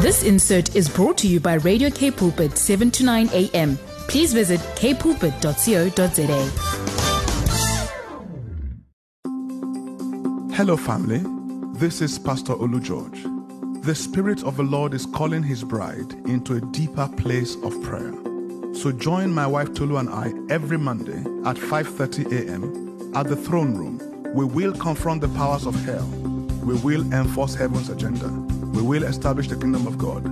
This insert is brought to you by Radio Cape Pulpit 7 to 9 a.m. Please visit kpulpit.co.za. Hello, family. This is Pastor Olu George. The Spirit of the Lord is calling His bride into a deeper place of prayer. So join my wife Tolu and I every Monday at 5:30 a.m. at the throne room. We will confront the powers of hell. We will enforce heaven's agenda. We will establish the kingdom of God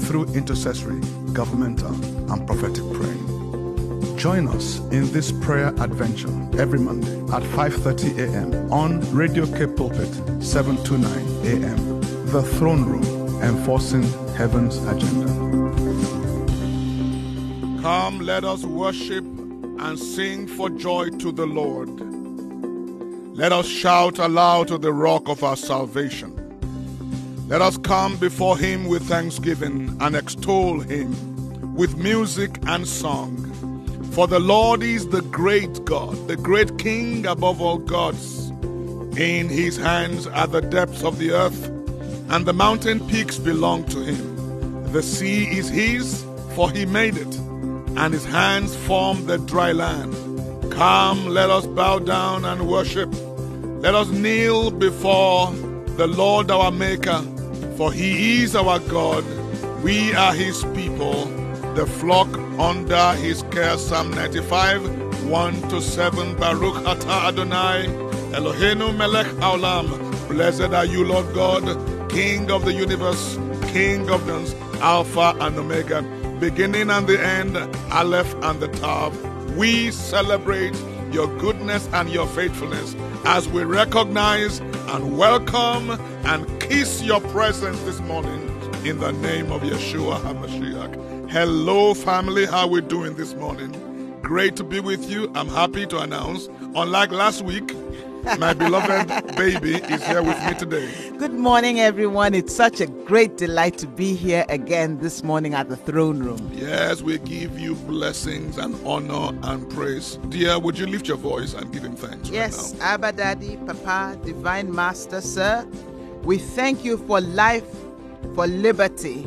through intercessory, governmental, and prophetic praying. Join us in this prayer adventure every Monday at 5:30 a.m. on Radio Cape Pulpit 729 a.m. The Throne Room, enforcing heaven's agenda. Come, let us worship and sing for joy to the Lord. Let us shout aloud to the rock of our salvation. Let us come before him with thanksgiving and extol him with music and song. For the Lord is the great God, the great King above all gods. In his hands are the depths of the earth, and the mountain peaks belong to him. The sea is his, for he made it, and his hands formed the dry land. Come, let us bow down and worship. Let us kneel before the Lord our Maker, for he is our God. We are his people, the flock under his care. Psalm 95, 1 to 7. Baruch atah Adonai, Eloheinu melech haolam. Blessed are you, Lord God, King of the universe, King of the Alpha and Omega, beginning and the end, Aleph and the Tav. We celebrate your goodness and your faithfulness as we recognize and welcome and kiss your presence this morning in the name of Yeshua HaMashiach. Hello, family. How we doing this morning? Great to be with you. I'm happy to announce, unlike last week, my beloved baby is here with me today. Good morning, everyone. It's such a great delight to be here again this morning at the throne room. Yes, we give you blessings and honor and praise. Dear, would you lift your voice and give him thanks? Yes, right? Abba Daddy, Papa, Divine Master, Sir, we thank you for life, for liberty,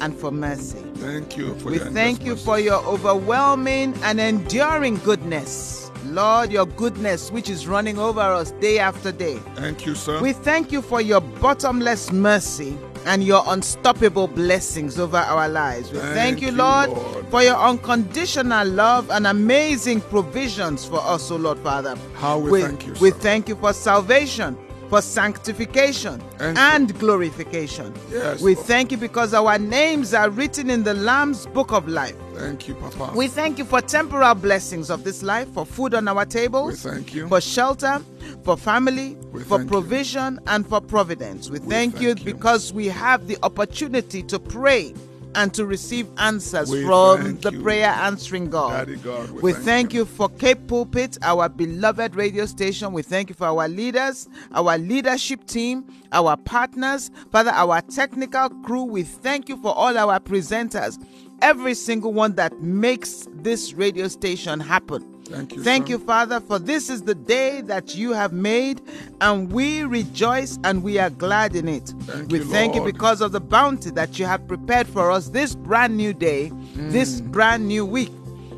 and for mercy. Thank you for We thank you for your overwhelming and enduring goodness. Lord, your goodness, which is running over us day after day. Thank you, sir. We thank you for your bottomless mercy and your unstoppable blessings over our lives. We thank, Thank you, Lord, Lord. for your unconditional love and amazing provisions for us, O Lord Father. How we thank you, We thank you for salvation. For sanctification Thank and glorification. Yes, we Lord. thank you because our names are written in the Lamb's book of life. Thank you, Papa. We thank you for temporal blessings of this life, for food on our tables, We thank you. for shelter, for family, We for thank you. provision, and for providence. We, thank, you thank you. because we have the opportunity to pray and to receive answers We from the you. prayer answering God. God, we we thank thank you for Cape Pulpit, our beloved radio station. We thank you for our leaders, our leadership team, our partners, Father, our technical crew. We thank you for all our presenters, every single one that makes this radio station happen. Thank you, Thank you, Father, for this is the day that you have made, and we rejoice and we are glad in it. Thank we you, thank you because of the bounty that you have prepared for us this brand new day, Mm. this brand new week.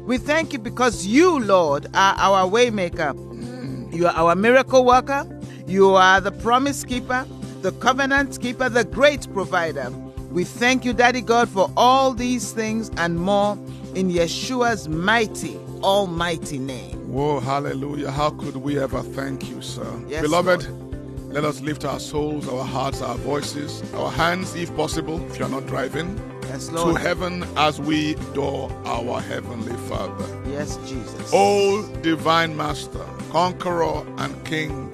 We thank you because you, Lord, are our waymaker. Mm. You are our miracle worker. You are the promise keeper, the covenant keeper, the great provider. We thank you, Daddy God, for all these things and more in Yeshua's mighty, almighty name. Whoa, hallelujah. How could we ever thank you, sir? Yes, Beloved, let us lift our souls, our hearts, our voices, our hands, if possible, if you're not driving, Yes, to heaven as we adore our Heavenly Father. Yes, Jesus. O divine Master, Conqueror and King,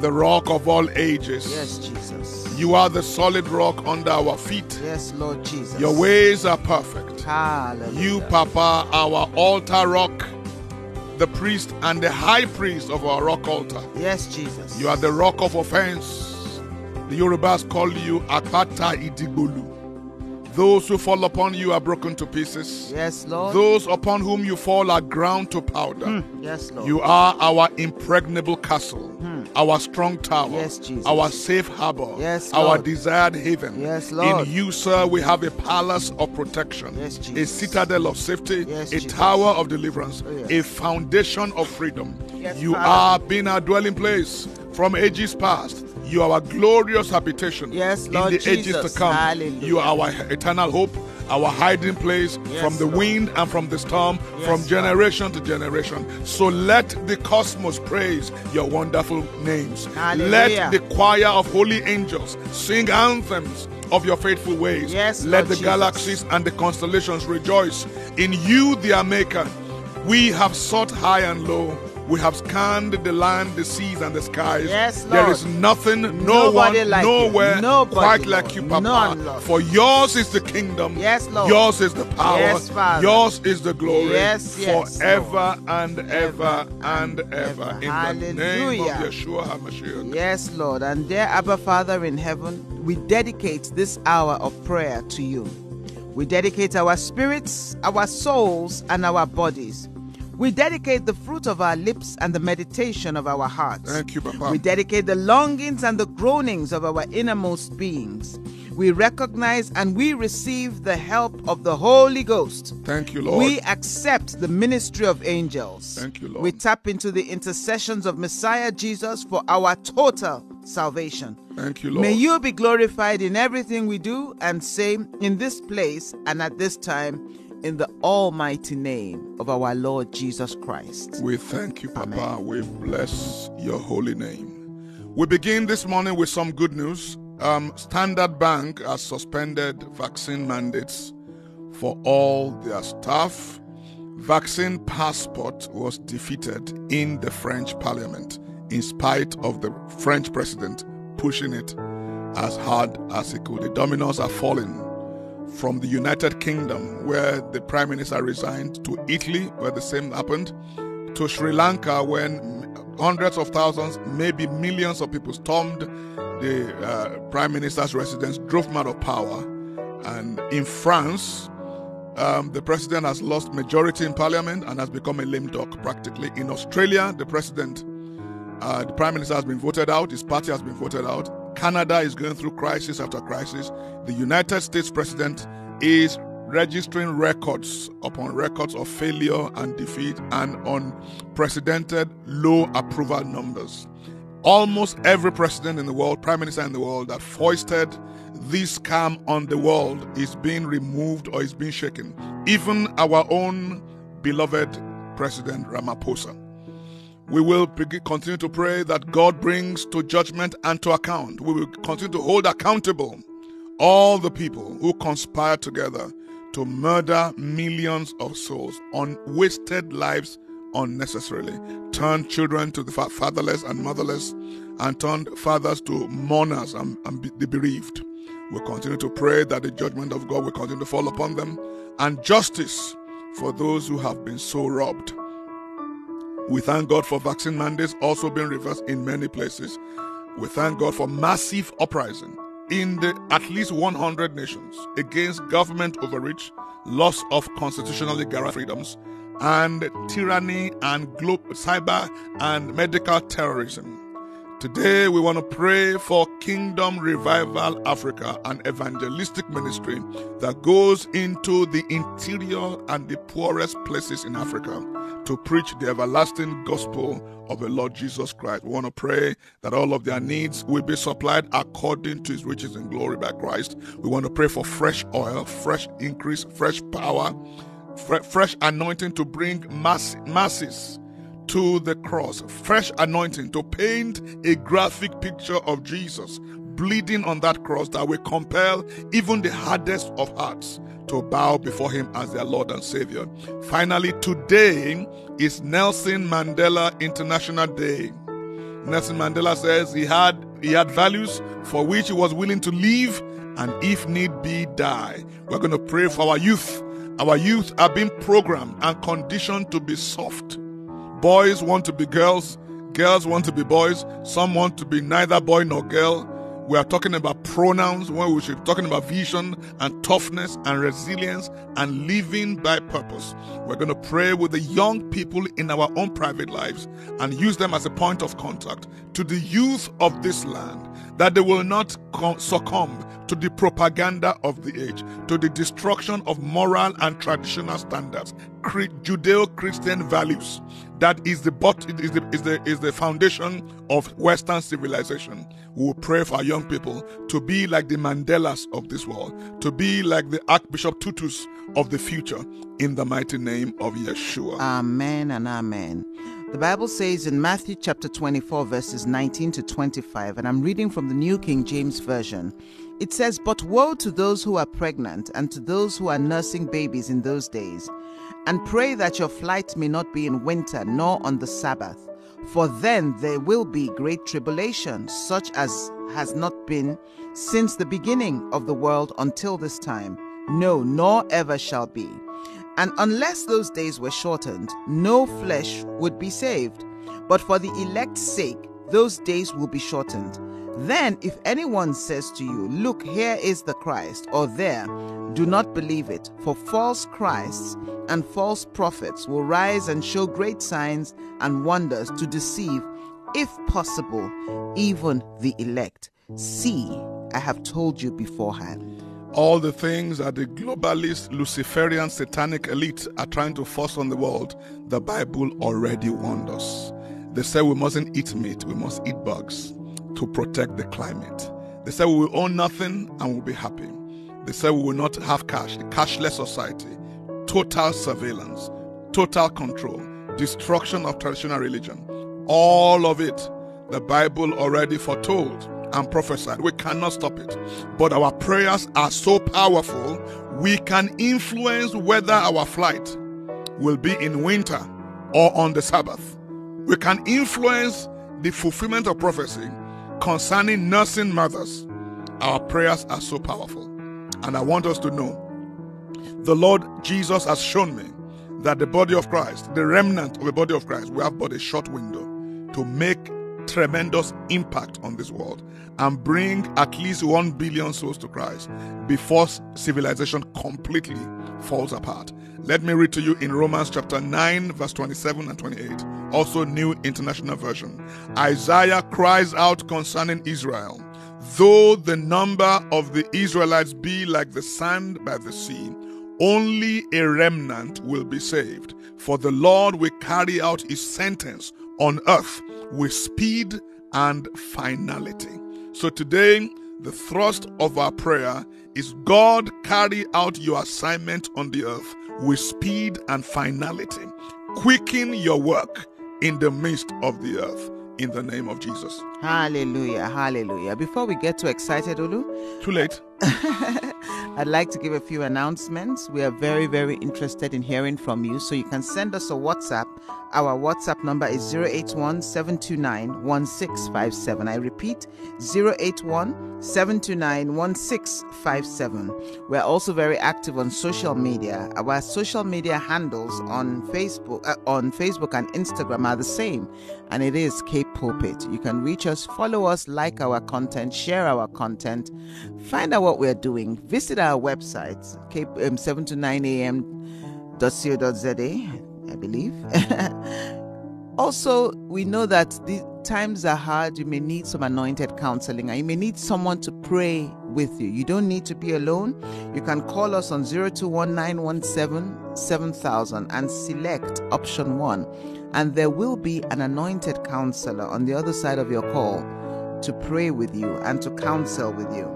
the rock of all ages. Yes, Jesus. You are the solid rock under our feet. Yes, Lord Jesus. Your ways are perfect. Hallelujah. You, Papa, our altar rock, the priest and the high priest of our rock altar. Yes, Jesus. You are the rock of offense. The Yorubas call you Apata Idigbolu. Those who fall upon you are broken to pieces. Yes, Lord. Those upon whom you fall are ground to powder. Hmm. Yes, Lord. You are our impregnable castle. Hmm. Our strong tower, Yes, Jesus. our safe harbor, Yes, our desired haven. Yes, Lord. In you, sir, we have a palace of protection, Yes, Jesus. a citadel of safety, Yes, a Jesus. tower of deliverance, Oh, yes. a foundation of freedom. You Father. are being our dwelling place from ages past. You are our glorious habitation Yes, in Lord the ages to come. Hallelujah. You are our eternal hope, our hiding place Yes, from the Lord. wind and from the storm, Yes, from generation to generation. So let the cosmos praise your wonderful names. Hallelujah. Let the choir of holy angels sing anthems of your faithful ways. Yes, let Lord the Jesus. galaxies and the constellations rejoice in you, their maker. We have sought high and low. We have scanned the land, the seas, and the skies. Yes, There Lord. is nothing, no Nobody one, like you. nowhere Nobody, quite like you, Papa. None, Lord. For yours is the kingdom. Yes, Lord. Yours is the power. Yes, Father. Yours is the glory. Yes, yes, Forever and ever and ever. ever. In the name of Yeshua HaMashiach. Yes, Lord. And dear Abba Father in heaven, we dedicate this hour of prayer to you. We dedicate our spirits, our souls, and our bodies. We dedicate the fruit of our lips and the meditation of our hearts. Thank you, Papa. We dedicate the longings and the groanings of our innermost beings. We recognize and we receive the help of the Holy Ghost. Thank you, Lord. We accept the ministry of angels. Thank you, Lord. We tap into the intercessions of Messiah Jesus for our total salvation. Thank you, Lord. May you be glorified in everything we do and say in this place and at this time in the almighty name of our Lord Jesus Christ. We thank you, Papa. Amen. We bless your holy name. We begin this morning with some good news. Um, Standard Bank has suspended vaccine mandates for all their staff. Vaccine passport was defeated in the French parliament in spite of the French president pushing it as hard as he could. The dominoes are falling from the United Kingdom, where the prime minister resigned, to Italy, where the same happened, to Sri Lanka, when hundreds of thousands, maybe millions of people stormed the uh, prime minister's residence, drove him out of power. And in France, um, the president has lost majority in parliament and has become a lame duck practically. In Australia, the president, uh, the prime minister has been voted out, his party has been voted out. Canada is going through crisis after crisis. The United States president is registering records upon records of failure and defeat and unprecedented low approval numbers. Almost every president in the world, prime minister in the world that foisted this scam on the world is being removed or is being shaken. Even our own beloved President Ramaphosa. We will continue to pray that God brings to judgment and to account. We will continue to hold accountable all the people who conspire together to murder millions of souls on wasted lives unnecessarily, turn children to the fatherless and motherless, and turn fathers to mourners and, and the bereaved. We continue to pray that the judgment of God will continue to fall upon them and justice for those who have been so robbed. We thank God for vaccine mandates also being reversed in many places. We thank God for massive uprising in the at least 100 nations against government overreach, loss of constitutionally guaranteed freedoms, and tyranny and glo- cyber and medical terrorism. Today, we want to pray for Kingdom Revival Africa, an evangelistic ministry that goes into the interior and the poorest places in Africa to preach the everlasting gospel of the Lord Jesus Christ. We want to pray that all of their needs will be supplied according to his riches in glory by Christ. We want to pray for fresh oil, fresh increase, fresh power, fre- fresh anointing to bring mass- masses to the cross, fresh anointing to paint a graphic picture of Jesus bleeding on that cross that will compel even the hardest of hearts to bow before him as their Lord and Savior. Finally, today is Nelson Mandela International Day. Nelson Mandela says he had he had values for which he was willing to live and if need be die. We're going to pray for our youth. Our youth are being programmed and conditioned to be soft. Boys want to be girls, girls want to be boys, some want to be neither boy nor girl. We are talking about pronouns when we should be talking about vision and toughness and resilience and living by purpose. We're going to pray with the young people in our own private lives and use them as a point of contact to the youth of this land that they will not succumb to the propaganda of the age, to the destruction of moral and traditional standards, Judeo-Christian values. That is the, is the is the is the foundation of Western civilization. We will pray for our young people to be like the Mandelas of this world, to be like the Archbishop Tutus of the future, in the mighty name of Yeshua. Amen and amen. The Bible says in Matthew chapter 24, verses 19 to 25, and I'm reading from the New King James Version. It says, But woe to those who are pregnant and to those who are nursing babies in those days, and pray that your flight may not be in winter nor on the Sabbath for then there will be great tribulation, such as has not been since the beginning of the world until this time, no, nor ever shall be. And unless those days were shortened, no flesh would be saved. But for the elect's sake, those days will be shortened. Then, if anyone says to you, Look, here is the Christ, or there, do not believe it, for false Christs and false prophets will rise and show great signs and wonders to deceive, if possible, even the elect. See, I have told you beforehand. All the things that the globalist, Luciferian, satanic elite are trying to force on the world, the Bible already warned us. They said we mustn't eat meat, we must eat bugs to protect the climate. They said we will own nothing and we'll be happy. They said we will not have cash, a cashless society, total surveillance, total control, destruction of traditional religion. All of it, the Bible already foretold and prophesied. We cannot stop it. But our prayers are so powerful, we can influence whether our flight will be in winter or on the Sabbath. We can influence the fulfillment of prophecy concerning nursing mothers, our prayers are so powerful. And I want us to know the Lord Jesus has shown me that the body of Christ, the remnant of the body of Christ, we have but a short window to make tremendous impact on this world and bring at least 1 billion souls to Christ before civilization completely falls apart. Let me read to you in Romans chapter 9, verse 27 and 28, also New International Version. Isaiah cries out concerning Israel Though the number of the Israelites be like the sand by the sea, only a remnant will be saved. For the Lord will carry out his sentence on earth with speed and finality. So today, the thrust of our prayer is God carry out your assignment on the earth with speed and finality. Quicken your work in the midst of the earth in the name of Jesus. Hallelujah. Hallelujah. Before we get too excited, Olu, too late. I'd like to give a few announcements. We are very, very interested in hearing from you. So you can send us a WhatsApp. Our WhatsApp number is 081 729 1657. I repeat, 081 729 1657. We're also very active on social media. Our social media handles on Facebook, uh, on Facebook and Instagram are the same, and it is Cape Pulpit. You can reach us, follow us, like our content, share our content, find out what we're doing. Visit our website, Cape um, 7 to 9 a.m.co.za, I believe. also, we know that the times are hard. You may need some anointed counseling and you may need someone to pray with you. You don't need to be alone. You can call us on 0219177000 and select option 1 and there will be an anointed counselor on the other side of your call to pray with you and to counsel with you.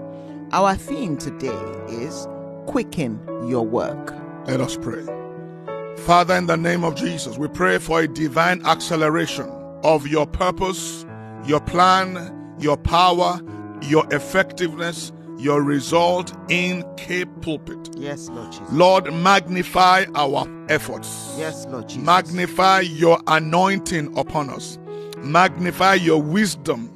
Our theme today is quicken your work. Let us pray. Father, in the name of Jesus, we pray for a divine acceleration of your purpose, your plan, your power, your effectiveness, your result in Cape Pulpit. Yes, Lord Jesus. Lord, magnify our efforts. Yes, Lord Jesus. Magnify your anointing upon us. Magnify your wisdom.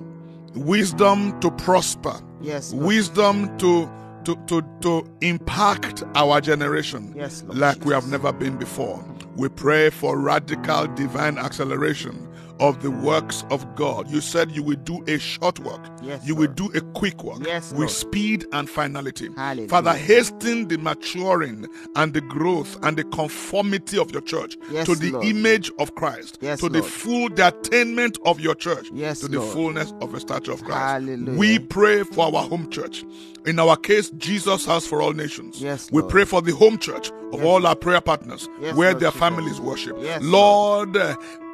Wisdom to prosper. Yes. Lord wisdom to to, to, to impact our generation yes, like Jesus. we have never been before. We pray for radical divine acceleration of the works of God. You said you will do a short work. Yes, you Lord. will do a quick work Yes, with Lord. speed and finality. Hallelujah. Father, hasten the maturing and the growth and the conformity of your church Yes, to the Lord. image of Christ, Yes, to the full the attainment of your church, Yes, to the fullness of the stature of Christ. Hallelujah. We pray for our home church. In our case, Jesus House for All Nations. Yes, we pray for the home church of all our prayer partners, where their families worship. Yes, Lord,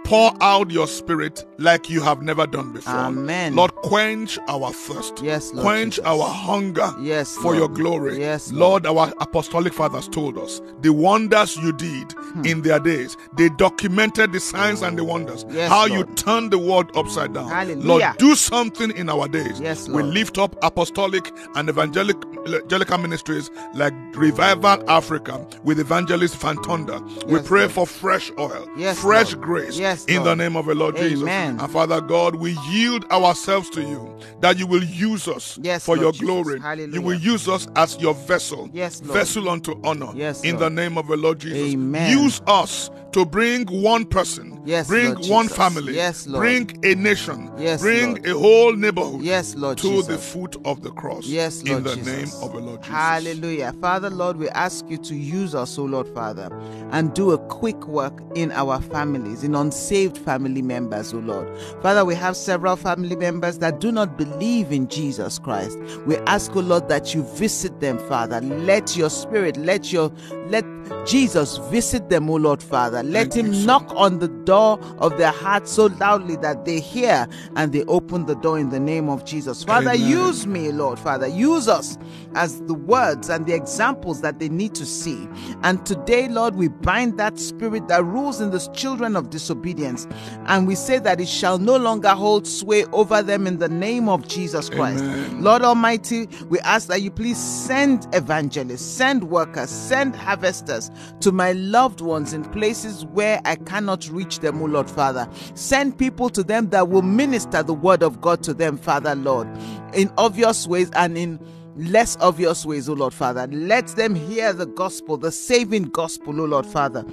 pour out your spirit like you have never done before. Amen. Lord, quench our thirst. Yes, Lord Quench Jesus. our hunger Yes, for Lord. your glory. Yes, Lord, our apostolic fathers told us the wonders you did Hmm. in their days. They documented the signs and the wonders. Yes, how Lord. you turned the world upside down. Hallelujah. Lord, do something in our days. Yes, Lord. We lift up apostolic and evangelic evangelical ministries like Revival Africa with evangelist Fantonda. we pray Lord. for fresh oil, Yes, fresh Lord. grace Yes, in the name of the Lord Jesus. And Father God, we yield ourselves to you that you will use us Yes, for Lord your glory. Hallelujah. You will use us as your vessel, Yes, Lord. vessel unto honor. Yes, in Lord. the name of the Lord Jesus. Amen. Use us to bring one person, Yes, bring Lord one Jesus. family, Yes, Lord. bring a nation, Yes, bring Lord. a whole neighborhood Yes, Lord to Jesus. the foot of the cross. Yes, Lord in the Jesus. name of the Lord Jesus. Hallelujah. Father, Lord, we ask you to use us, O Lord Father, and do a quick work in our families, in unsaved family members, O Lord. Father, we have several family members that do not believe in Jesus Christ. We ask, O Lord, that you visit them, Father. Let your spirit, let your let Jesus visit them, O Lord Father. Let Thank him you, knock on the door of their heart so loudly that they hear and they open the door in the name of Jesus. Father, Amen. use me, Lord Father. Use us as the words and the examples that they need to see. And today, Lord, we bind that spirit that rules in the children of disobedience. And we say that it shall no longer hold sway over them in the name of Jesus Christ. Amen. Lord Almighty, we ask that you please send evangelists, send workers, send harvesters to my loved ones in places where I cannot reach them, O Lord Father. Send people to them that will minister the word of God to them, Father Lord, in obvious ways and in less obvious ways, O Lord Father. Let them hear the gospel, the saving gospel, O Lord Father.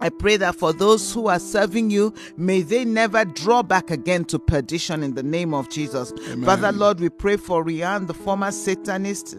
I pray that for those who are serving you, may they never draw back again to perdition in the name of Jesus. Amen. Father, Lord, we pray for Rian, the former Satanist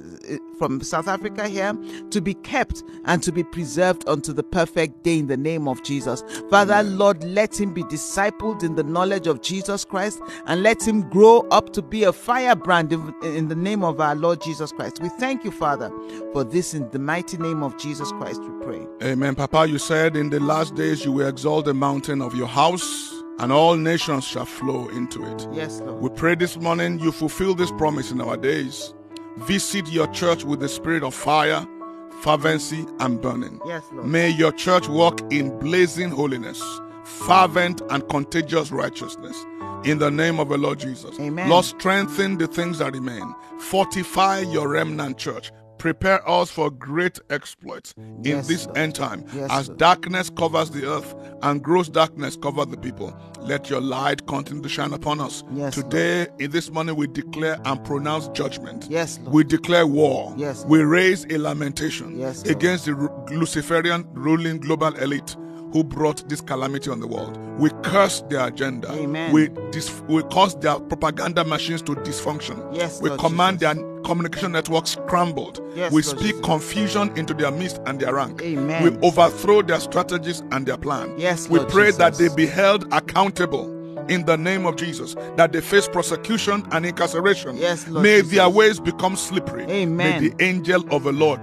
from South Africa here, to be kept and to be preserved unto the perfect day in the name of Jesus. Father, Lord, let him be discipled in the knowledge of Jesus Christ and let him grow up to be a firebrand in, in the name of our Lord Jesus Christ. We thank you, Father, for this in the mighty name of Jesus Christ, we pray. Amen. Papa, you said in the last days you will exalt the mountain of your house, and all nations shall flow into it. Yes, Lord. We pray this morning you fulfill this promise in our days. Visit your church with the spirit of fire, fervency, and burning. Yes, Lord. May your church walk in blazing holiness, fervent and contagious righteousness. In the name of the Lord Jesus. Amen. Lord, strengthen the things that remain. Fortify your remnant church. Prepare us for great exploits in Yes, this Lord. end time. Yes, As Lord. darkness covers the earth and gross darkness cover the people, let your light continue to shine upon us. Yes, Lord. Today, in this morning, we declare and pronounce judgment. Yes, Lord. We declare war. Yes, Lord. We raise a lamentation Yes, against the Luciferian ruling global elite who brought this calamity on the world. We curse their agenda. Amen. We dis- we cause their propaganda machines to dysfunction. Yes, we Lord command Jesus. their communication networks scrambled. Yes, we Lord speak Jesus. confusion into their midst and their rank. Amen. We overthrow their strategies and their plan. Yes, we Lord pray that they be held accountable. In the name of Jesus, that they face prosecution and incarceration. Yes, Lord May Jesus. their ways become slippery. Amen. May the angel of the Lord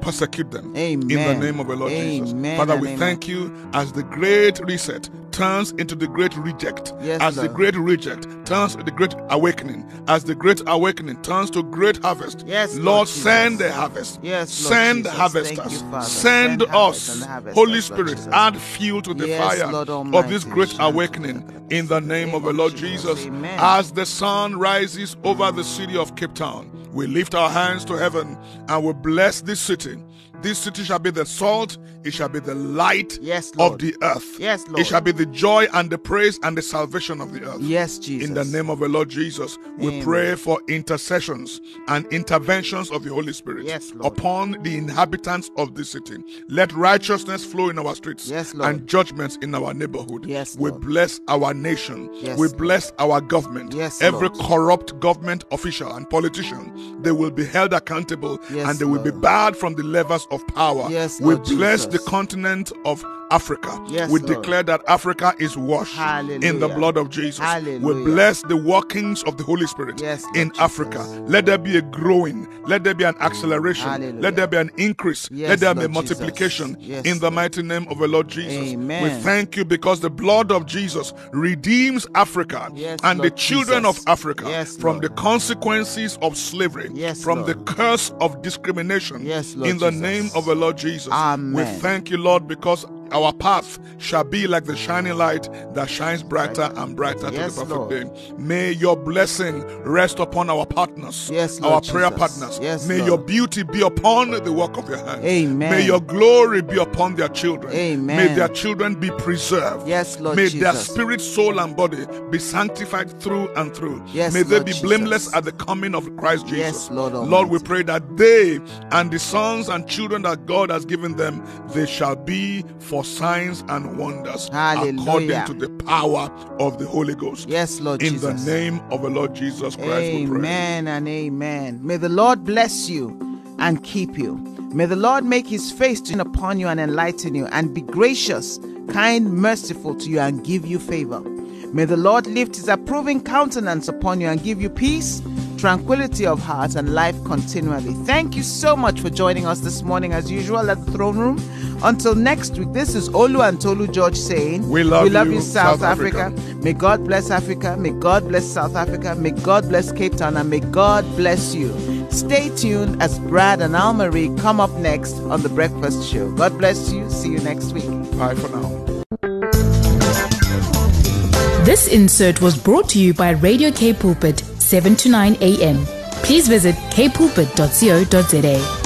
persecute them. In the name of the Lord Jesus. Father, we amen. thank you as the great reset turns into the great reject. Yes, as the great reject turns to the great awakening. As the great awakening turns to great harvest. Yes, Lord Lord, send the harvest. Yes, Lord send Jesus. harvesters. You, Send, Send us, and harvesters, Holy Spirit, add fuel to the Yes, fire Lord of this great awakening in the name of the Lord Jesus. Jesus. Amen. As the sun rises over the city of Cape Town, we lift our hands to heaven and we bless this city This city shall be the salt, it shall be the light Yes, Lord. of the earth. Yes, Lord. It shall be the joy and the praise and the salvation of the earth. Yes, Jesus. In the name of the Lord Jesus, we Amen. pray for intercessions and interventions of the Holy Spirit Yes, Lord. upon the inhabitants of this city. Let righteousness flow in our streets Yes, Lord. and judgments in our neighborhood. Yes, we bless our nation. Yes, we Lord. bless our government. Yes, Every Lord. corrupt government official and politician, they will be held accountable Yes, and they will be barred from the levers of power. Yes, we bless Jesus. the continent of Africa. Yes, we Lord. declare that Africa is washed in the blood of Jesus. We bless the workings of the Holy Spirit Yes, in Jesus. Africa. Let there be a growing, let there be an acceleration, Hallelujah. let there be an increase, Yes, let there be a multiplication in the mighty name of the Lord Jesus. Amen. We thank you because the blood of Jesus redeems Africa and Lord the children Jesus. of Africa from Lord. the consequences of slavery, Yes, from Lord. the curse of discrimination. Yes, Lord in the Jesus. name of the Lord Jesus. Amen. We thank you, Lord, because our path shall be like the shining light that shines brighter and brighter Yes, to the Lord. perfect day. May your blessing rest upon our partners, Yes, our Lord prayer Jesus. partners. Yes, May Lord. your beauty be upon the work of your hands. Amen. May your glory be upon their children. Amen. May their children be preserved. Yes, Lord May their spirit, soul, and body be sanctified through and through. Yes, May they Lord be Jesus. blameless at the coming of Christ Jesus. Yes, Lord Lord, we pray that they and the sons and children that God has given them, they shall be for signs and wonders Hallelujah. according to the power of the Holy Ghost. Yes, Lord Jesus. In Jesus. the name of the Lord Jesus Christ, we pray. Amen and amen. May the Lord bless you and keep you. May the Lord make his face to shine upon you and enlighten you and be gracious, kind, merciful to you and give you favor. May the Lord lift his approving countenance upon you and give you peace, tranquility of heart, and life continually. Thank you so much for joining us this morning, as usual, at the throne room. Until next week, this is Olu and Tolu George saying, We love you, you, South, South Africa. Africa. May God bless Africa. May God bless South Africa. May God bless Cape Town. And may God bless you. Stay tuned as Brad and Al Marie come up next on The Breakfast Show. God bless you. See you next week. Bye for now. This insert was brought to you by Radio Cape Pulpit, 7 to 9 a.m. Please visit kpulpit.co.za.